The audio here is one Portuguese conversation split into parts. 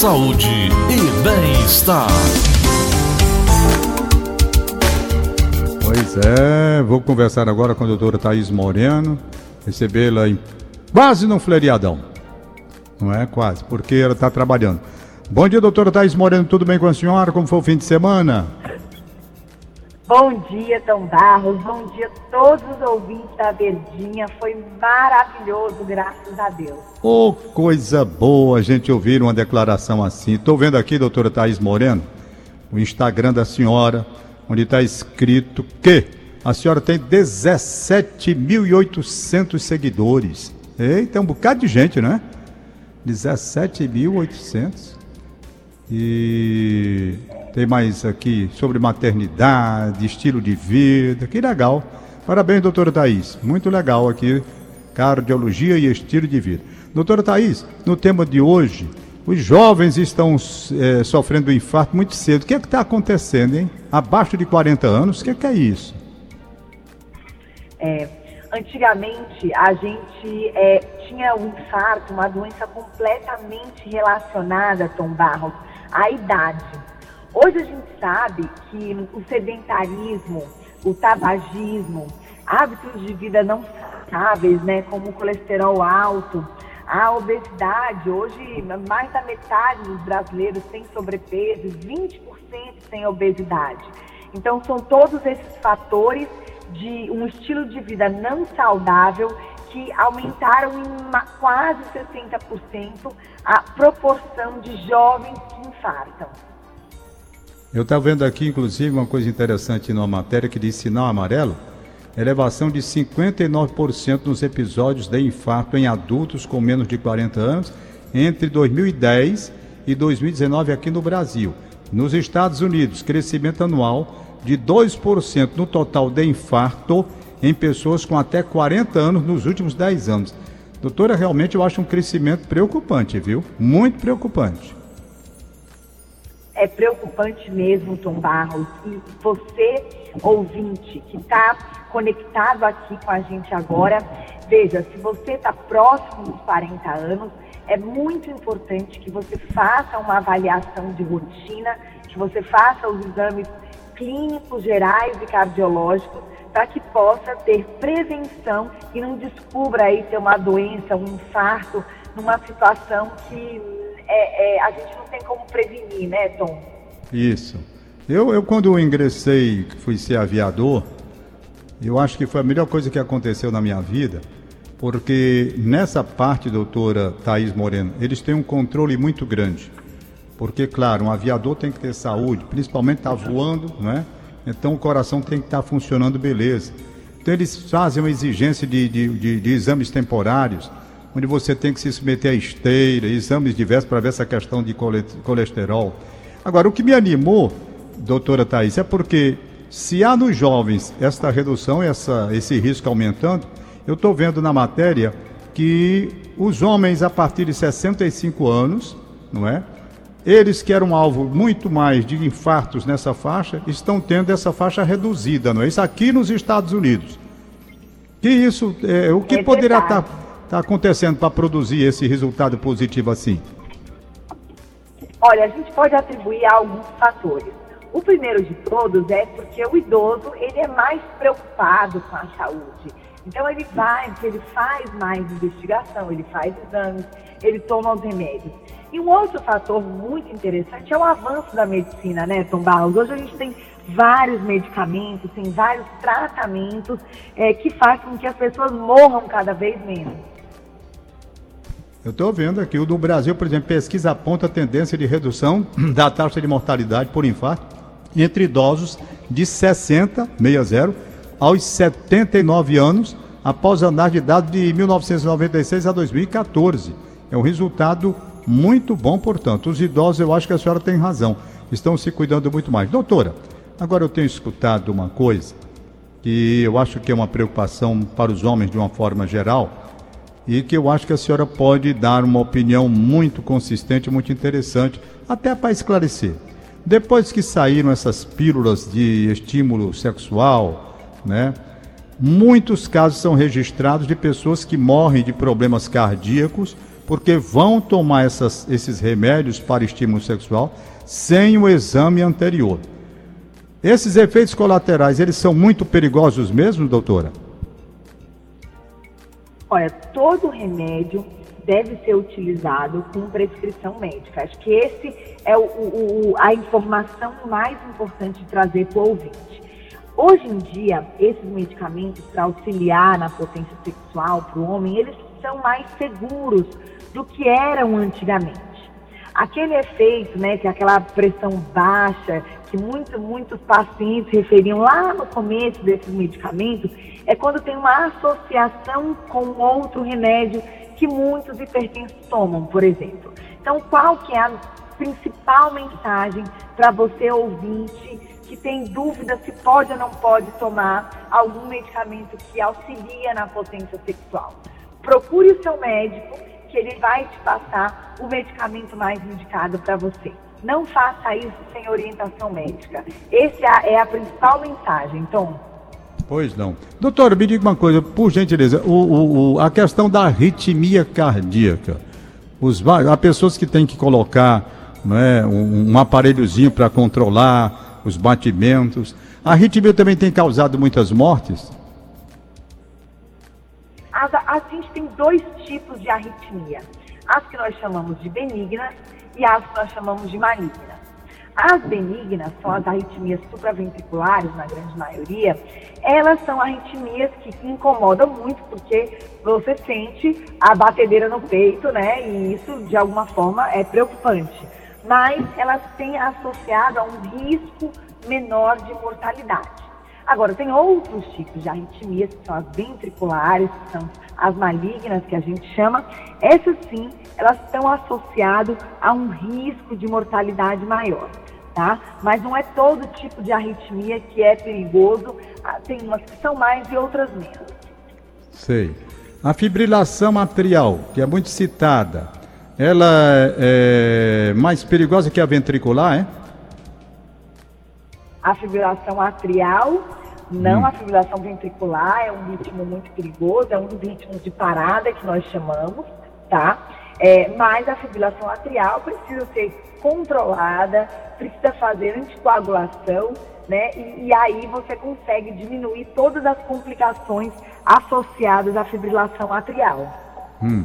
saúde e bem-estar. Pois é, vou conversar agora com a doutora Thaís Moreno, recebê-la em quase no feriadão. Não é quase, porque ela está trabalhando. Bom dia, doutora Thaís Moreno, tudo bem com a senhora? Como foi o fim de semana? Bom dia, Tom Barros. Bom dia a todos os ouvintes da Verdinha. Foi maravilhoso, graças a Deus. Oh, coisa boa a gente ouvir uma declaração assim. Estou vendo aqui, doutora Thaís Moreno, o Instagram da senhora, onde está escrito que a senhora tem 17.800 seguidores. Eita, é um bocado de gente, né? 17.800. E tem mais aqui sobre maternidade, estilo de vida. Que legal. Parabéns, doutora Thaís. Muito legal aqui. Cardiologia e estilo de vida. Doutora Thaís, no tema de hoje, os jovens estão é, sofrendo infarto muito cedo. O que é que está acontecendo, hein? Abaixo de 40 anos, o que é, que é isso? É, antigamente, a gente é, tinha um infarto, uma doença completamente relacionada, Tom Barros, à idade. Hoje a gente sabe que o sedentarismo, o tabagismo, hábitos de vida não saudáveis, né, como o colesterol alto, a obesidade, hoje mais da metade dos brasileiros tem sobrepeso, 20% tem obesidade. Então são todos esses fatores de um estilo de vida não saudável que aumentaram em quase 60% a proporção de jovens que infartam. Eu estava vendo aqui, inclusive, uma coisa interessante numa matéria que diz sinal amarelo, elevação de 59% nos episódios de infarto em adultos com menos de 40 anos entre 2010 e 2019 aqui no Brasil. Nos Estados Unidos, crescimento anual de 2% no total de infarto em pessoas com até 40 anos nos últimos 10 anos. Doutora, realmente eu acho um crescimento preocupante, viu? Muito preocupante é preocupante mesmo, Tom Barros. E você, ouvinte, que está conectado aqui com a gente agora, veja, se você está próximo dos 40 anos, é muito importante que você faça uma avaliação de rotina, que você faça os exames clínicos gerais e cardiológicos, para que possa ter prevenção e não descubra aí ter uma doença, um infarto, numa situação que é, é, a gente não tem como prevenir, né, Tom? Isso. Eu, eu quando ingressei, fui ser aviador, eu acho que foi a melhor coisa que aconteceu na minha vida, porque nessa parte, doutora Thaís Moreno, eles têm um controle muito grande. Porque, claro, um aviador tem que ter saúde, principalmente está voando, né? Então o coração tem que estar tá funcionando beleza. Então eles fazem uma exigência de, de, de, de exames temporários onde você tem que se submeter a esteira, exames diversos para ver essa questão de colesterol. Agora, o que me animou, doutora Thais, é porque se há nos jovens esta redução, essa, esse risco aumentando, eu estou vendo na matéria que os homens a partir de 65 anos, não é? Eles que eram alvo muito mais de infartos nessa faixa, estão tendo essa faixa reduzida, não é? Isso aqui nos Estados Unidos. Que isso, é, o que é poderia estar está acontecendo para produzir esse resultado positivo assim? Olha, a gente pode atribuir a alguns fatores. O primeiro de todos é porque o idoso ele é mais preocupado com a saúde. Então ele vai, ele faz mais investigação, ele faz exames, ele toma os remédios. E um outro fator muito interessante é o avanço da medicina, né, Tom Barros? Hoje a gente tem vários medicamentos, tem vários tratamentos é, que fazem com que as pessoas morram cada vez menos. Eu estou vendo aqui, o do Brasil, por exemplo, pesquisa aponta a tendência de redução da taxa de mortalidade por infarto entre idosos de 60, 60 aos 79 anos, após andar de dados de 1996 a 2014. É um resultado muito bom, portanto. Os idosos, eu acho que a senhora tem razão, estão se cuidando muito mais. Doutora, agora eu tenho escutado uma coisa que eu acho que é uma preocupação para os homens de uma forma geral e que eu acho que a senhora pode dar uma opinião muito consistente, muito interessante, até para esclarecer. Depois que saíram essas pílulas de estímulo sexual, né? Muitos casos são registrados de pessoas que morrem de problemas cardíacos porque vão tomar essas, esses remédios para estímulo sexual sem o exame anterior. Esses efeitos colaterais, eles são muito perigosos mesmo, doutora? Olha, todo remédio deve ser utilizado com prescrição médica. Acho que esse é o, o, a informação mais importante de trazer para o ouvinte. Hoje em dia, esses medicamentos para auxiliar na potência sexual para o homem, eles são mais seguros do que eram antigamente. Aquele efeito, né, que é aquela pressão baixa, que muito, muitos pacientes referiam lá no começo desses medicamentos, é quando tem uma associação com outro remédio que muitos hipertensos tomam, por exemplo. Então, qual que é a principal mensagem para você ouvinte que tem dúvida se pode ou não pode tomar algum medicamento que auxilia na potência sexual? Procure o seu médico, que ele vai te passar o medicamento mais indicado para você. Não faça isso sem orientação médica. Essa é a principal mensagem, Tom. Pois não. Doutor, me diga uma coisa, por gentileza, o, o, a questão da arritmia cardíaca. Os, há pessoas que têm que colocar né, um, um aparelhozinho para controlar os batimentos. A arritmia também tem causado muitas mortes? As, a gente tem dois tipos de arritmia. As que nós chamamos de benignas e as que nós chamamos de malignas. As benignas são as arritmias supraventriculares, na grande maioria. Elas são arritmias que incomodam muito porque você sente a batedeira no peito, né? E isso, de alguma forma, é preocupante. Mas elas têm associado a um risco menor de mortalidade. Agora, tem outros tipos de arritmias, que são as ventriculares, que são as malignas, que a gente chama. Essas sim, elas estão associadas a um risco de mortalidade maior, tá? Mas não é todo tipo de arritmia que é perigoso. Ah, tem umas que são mais e outras menos. Sei. A fibrilação atrial, que é muito citada, ela é mais perigosa que a ventricular, é? A fibrilação atrial não hum. a fibrilação ventricular é um ritmo muito perigoso, é um dos ritmos de parada que nós chamamos, tá? É, mas a fibrilação atrial precisa ser controlada, precisa fazer anticoagulação, né? E, e, aí você consegue diminuir todas as complicações associadas à fibrilação atrial. Hum.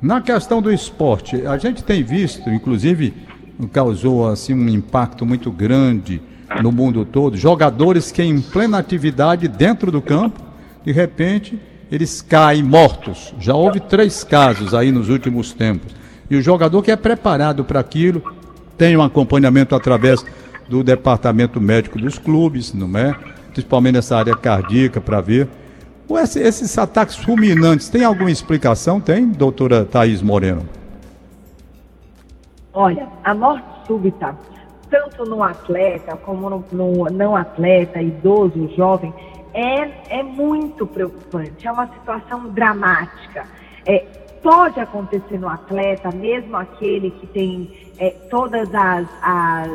Na questão do esporte, a gente tem visto, inclusive causou assim um impacto muito grande no mundo todo, jogadores que em plena atividade dentro do campo, de repente eles caem mortos. Já houve três casos aí nos últimos tempos. E o jogador que é preparado para aquilo tem um acompanhamento através do departamento médico dos clubes, não é? Principalmente nessa área cardíaca para ver. esses ataques fulminantes, tem alguma explicação? Tem, doutora Thaís Moreno? Olha, a morte súbita tanto no atleta como no, no não atleta, idoso, jovem, é, é muito preocupante, é uma situação dramática. É, pode acontecer no atleta, mesmo aquele que tem é, todas as, as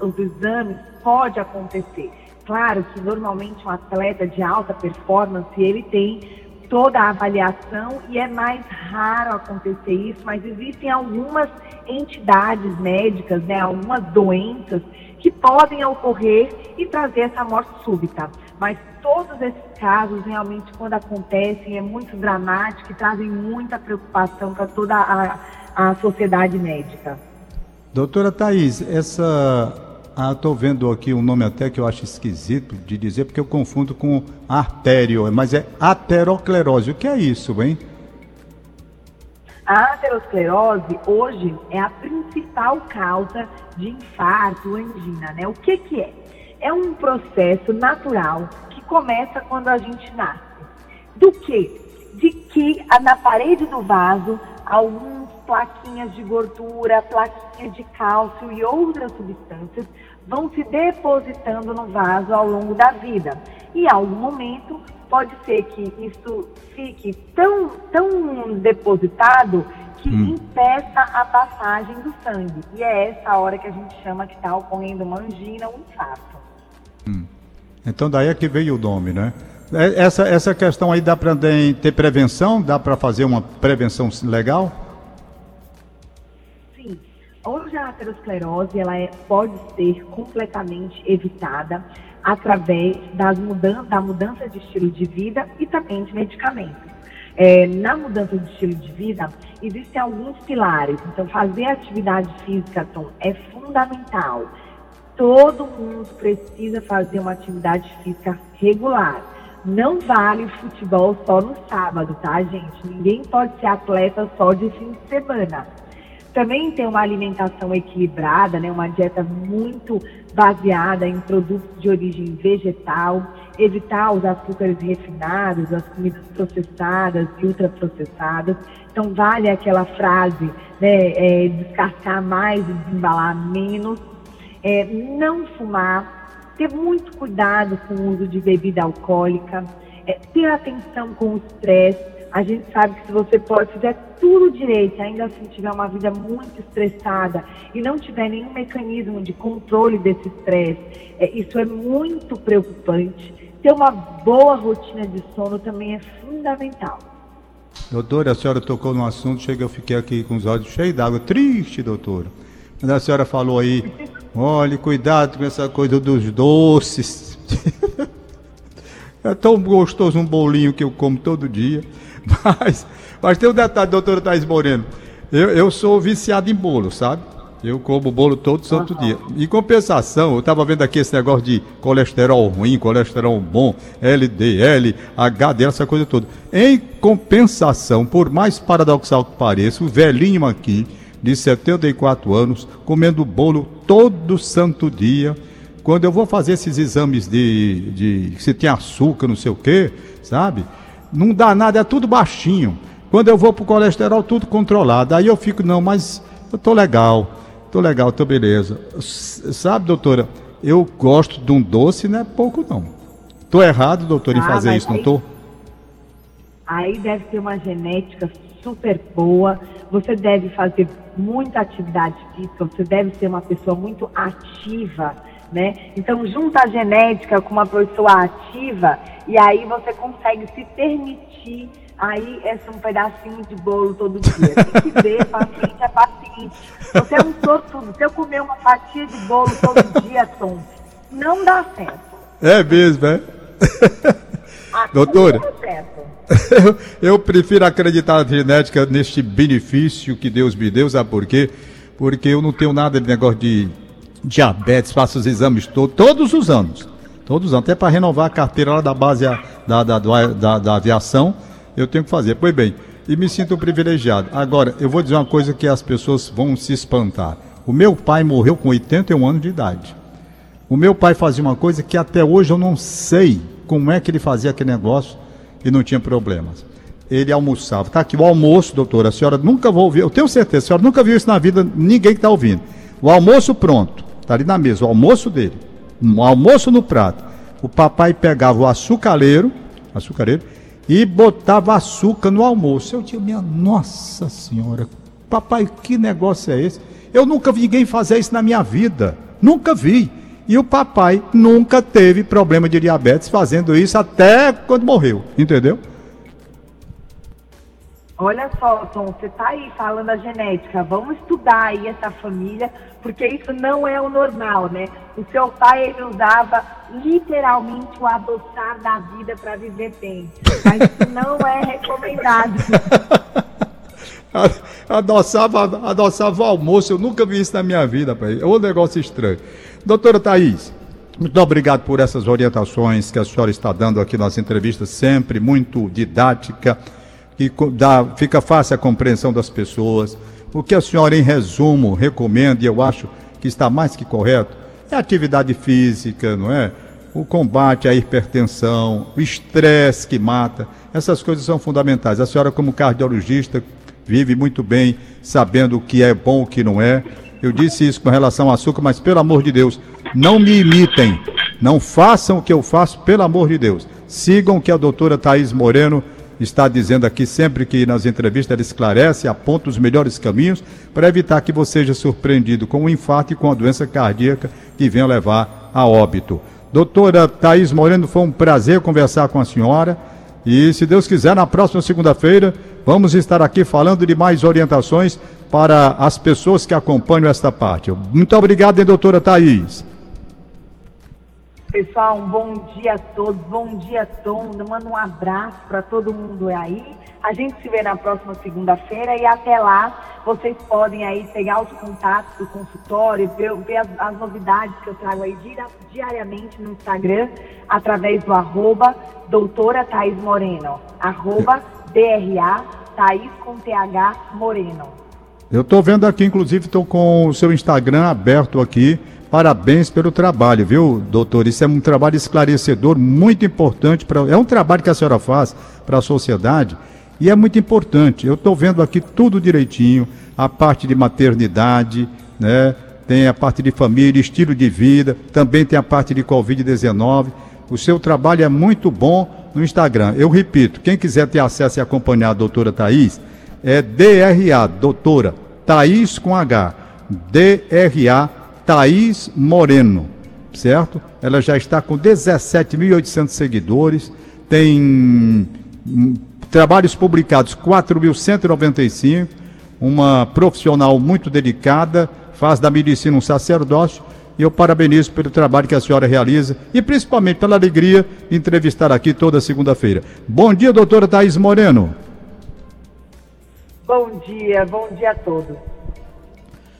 os exames, pode acontecer. Claro que normalmente um atleta de alta performance, ele tem toda a avaliação e é mais raro acontecer isso, mas existem algumas entidades médicas, né, algumas doenças que podem ocorrer e trazer essa morte súbita. Mas todos esses casos, realmente, quando acontecem, é muito dramático e trazem muita preocupação para toda a, a sociedade médica. Doutora Thais, essa ah, estou vendo aqui um nome até que eu acho esquisito de dizer, porque eu confundo com artério, mas é aterosclerose. O que é isso, hein? A aterosclerose hoje é a principal causa de infarto angina, né? O que que é? É um processo natural que começa quando a gente nasce. Do que? De que na parede do vaso alguns plaquinhas de gordura, plaquinhas de cálcio e outras substâncias vão se depositando no vaso ao longo da vida. E em algum momento pode ser que isso fique tão, tão depositado que hum. impeça a passagem do sangue. E é essa hora que a gente chama que está ocorrendo uma angina ou um infarto. Hum. Então daí é que veio o nome, né? É, essa, essa questão aí dá para ter prevenção? Dá para fazer uma prevenção legal? Hoje a aterosclerose ela é, pode ser completamente evitada através das mudan da mudança de estilo de vida e também de medicamentos. É, na mudança de estilo de vida, existem alguns pilares. Então, fazer atividade física, Tom, é fundamental. Todo mundo precisa fazer uma atividade física regular. Não vale futebol só no sábado, tá, gente? Ninguém pode ser atleta só de fim de semana. Também ter uma alimentação equilibrada, né, uma dieta muito baseada em produtos de origem vegetal, evitar os açúcares refinados, as comidas processadas e ultraprocessadas. Então, vale aquela frase, né, é, mais e desembalar menos. É, não fumar, ter muito cuidado com o uso de bebida alcoólica, é, ter atenção com o estresse, a gente sabe que se você pode, fizer tudo direito, ainda assim tiver uma vida muito estressada e não tiver nenhum mecanismo de controle desse estresse, é, isso é muito preocupante. Ter uma boa rotina de sono também é fundamental. Doutora, a senhora tocou no assunto, chega, eu fiquei aqui com os olhos cheios d'água, triste, doutora. Mas a senhora falou aí, olhe, cuidado com essa coisa dos doces. é tão gostoso um bolinho que eu como todo dia. Mas, mas tem um detalhe, doutora Thais Moreno. Eu, eu sou viciado em bolo, sabe? Eu como bolo todo santo dia. Em compensação, eu estava vendo aqui esse negócio de colesterol ruim, colesterol bom, LDL, HDL, essa coisa toda. Em compensação, por mais paradoxal que pareça, o velhinho aqui, de 74 anos, comendo bolo todo santo dia. Quando eu vou fazer esses exames de, de se tem açúcar, não sei o quê, sabe? não dá nada, é tudo baixinho. Quando eu vou pro colesterol, tudo controlado. Aí eu fico, não, mas eu tô legal, tô legal, tô beleza. Sabe, doutora, eu gosto de um doce, não é pouco não. Tô errado, doutor, em ah, fazer isso, aí, não tô? Aí deve ter uma genética super boa, você deve fazer muita atividade física, você deve ser uma pessoa muito ativa né? Então, junta a genética com uma pessoa ativa e aí você consegue se permitir aí esse um pedacinho de bolo todo dia. Tem que ver, paciente é paciente. Você é um sortudo. Se eu comer uma fatia de bolo todo dia, Tom, não dá certo. É mesmo, é? Doutora, eu, eu, prefiro acreditar na genética neste benefício que Deus me deu, sabe por quê? Porque eu não tenho nada de negócio de diabetes, faço os exames todos, todos os anos. Todos os anos, até para renovar a carteira lá da base da, da, da, da, aviação, eu tenho que fazer. Pois bem, e me sinto privilegiado. Agora, eu vou dizer uma coisa que as pessoas vão se espantar. O meu pai morreu com 81 anos de idade. O meu pai fazia uma coisa que até hoje eu não sei como é que ele fazia aquele negócio e não tinha problemas. Ele almoçava. Está aqui o almoço, doutora. A senhora nunca vai ouvir. Eu tenho certeza, a senhora nunca viu isso na vida, ninguém que está ouvindo. O almoço pronto. Está ali na mesa, o almoço dele. Um almoço no prato. O papai pegava o açucareiro, açucareiro e botava açúcar no almoço. Eu tinha, minha nossa senhora, papai, que negócio é esse? Eu nunca vi ninguém fazer isso na minha vida. Nunca vi. E o papai nunca teve problema de diabetes fazendo isso até quando morreu, entendeu? Olha só, Tom, você está aí falando a genética. Vamos estudar aí essa família, porque isso não é o normal, né? O seu pai, ele usava literalmente o adoçar da vida para viver bem. Mas isso não é recomendado. adoçava, adoçava o almoço, eu nunca vi isso na minha vida, pai. É um negócio estranho. Doutora Thaís, muito obrigado por essas orientações que a senhora está dando aqui nas entrevistas, sempre muito didática que dá, fica fácil a compreensão das pessoas. O que a senhora, em resumo, recomenda, e eu acho que está mais que correto, é a atividade física, não é? O combate à hipertensão, o estresse que mata, essas coisas são fundamentais. A senhora, como cardiologista, vive muito bem sabendo o que é bom e o que não é. Eu disse isso com relação ao açúcar, mas pelo amor de Deus, não me imitem. Não façam o que eu faço, pelo amor de Deus. Sigam o que a doutora Thaís Moreno está dizendo aqui sempre que nas entrevistas ela esclarece, aponta os melhores caminhos para evitar que você seja surpreendido com um infarto e com a doença cardíaca que venha levar a óbito. Doutora Thaís Moreno, foi um prazer conversar com a senhora. E se Deus quiser, na próxima segunda-feira, vamos estar aqui falando de mais orientações para as pessoas que acompanham esta parte. Muito obrigado, hein, doutora Thaís. Pessoal, um bom dia a todos, bom dia, Tom. Manda um abraço para todo mundo aí. A gente se vê na próxima segunda-feira e até lá vocês podem aí pegar os contatos do consultório, ver, ver as, as, novidades que eu trago aí diariamente no Instagram, através do arroba doutora Thaís Moreno, arroba DRA Thaís com TH Moreno. Eu estou vendo aqui, inclusive, estou com o seu Instagram aberto aqui. Parabéns pelo trabalho, viu, doutor? Isso é um trabalho esclarecedor, muito importante. Pra, é um trabalho que a senhora faz para a sociedade e é muito importante. Eu estou vendo aqui tudo direitinho, a parte de maternidade, né? tem a parte de família, estilo de vida, também tem a parte de Covid-19. O seu trabalho é muito bom no Instagram. Eu repito, quem quiser ter acesso e acompanhar a doutora Thaís, é DRA, doutora Thaís com H. DRA Thaís Moreno, certo? Ela já está com 17.800 seguidores, tem hum, trabalhos publicados 4.195, uma profissional muito dedicada, faz da medicina um sacerdócio. E eu parabenizo pelo trabalho que a senhora realiza e principalmente pela alegria de entrevistar aqui toda segunda-feira. Bom dia, doutora Thaís Moreno. Bom dia, bom dia a todos.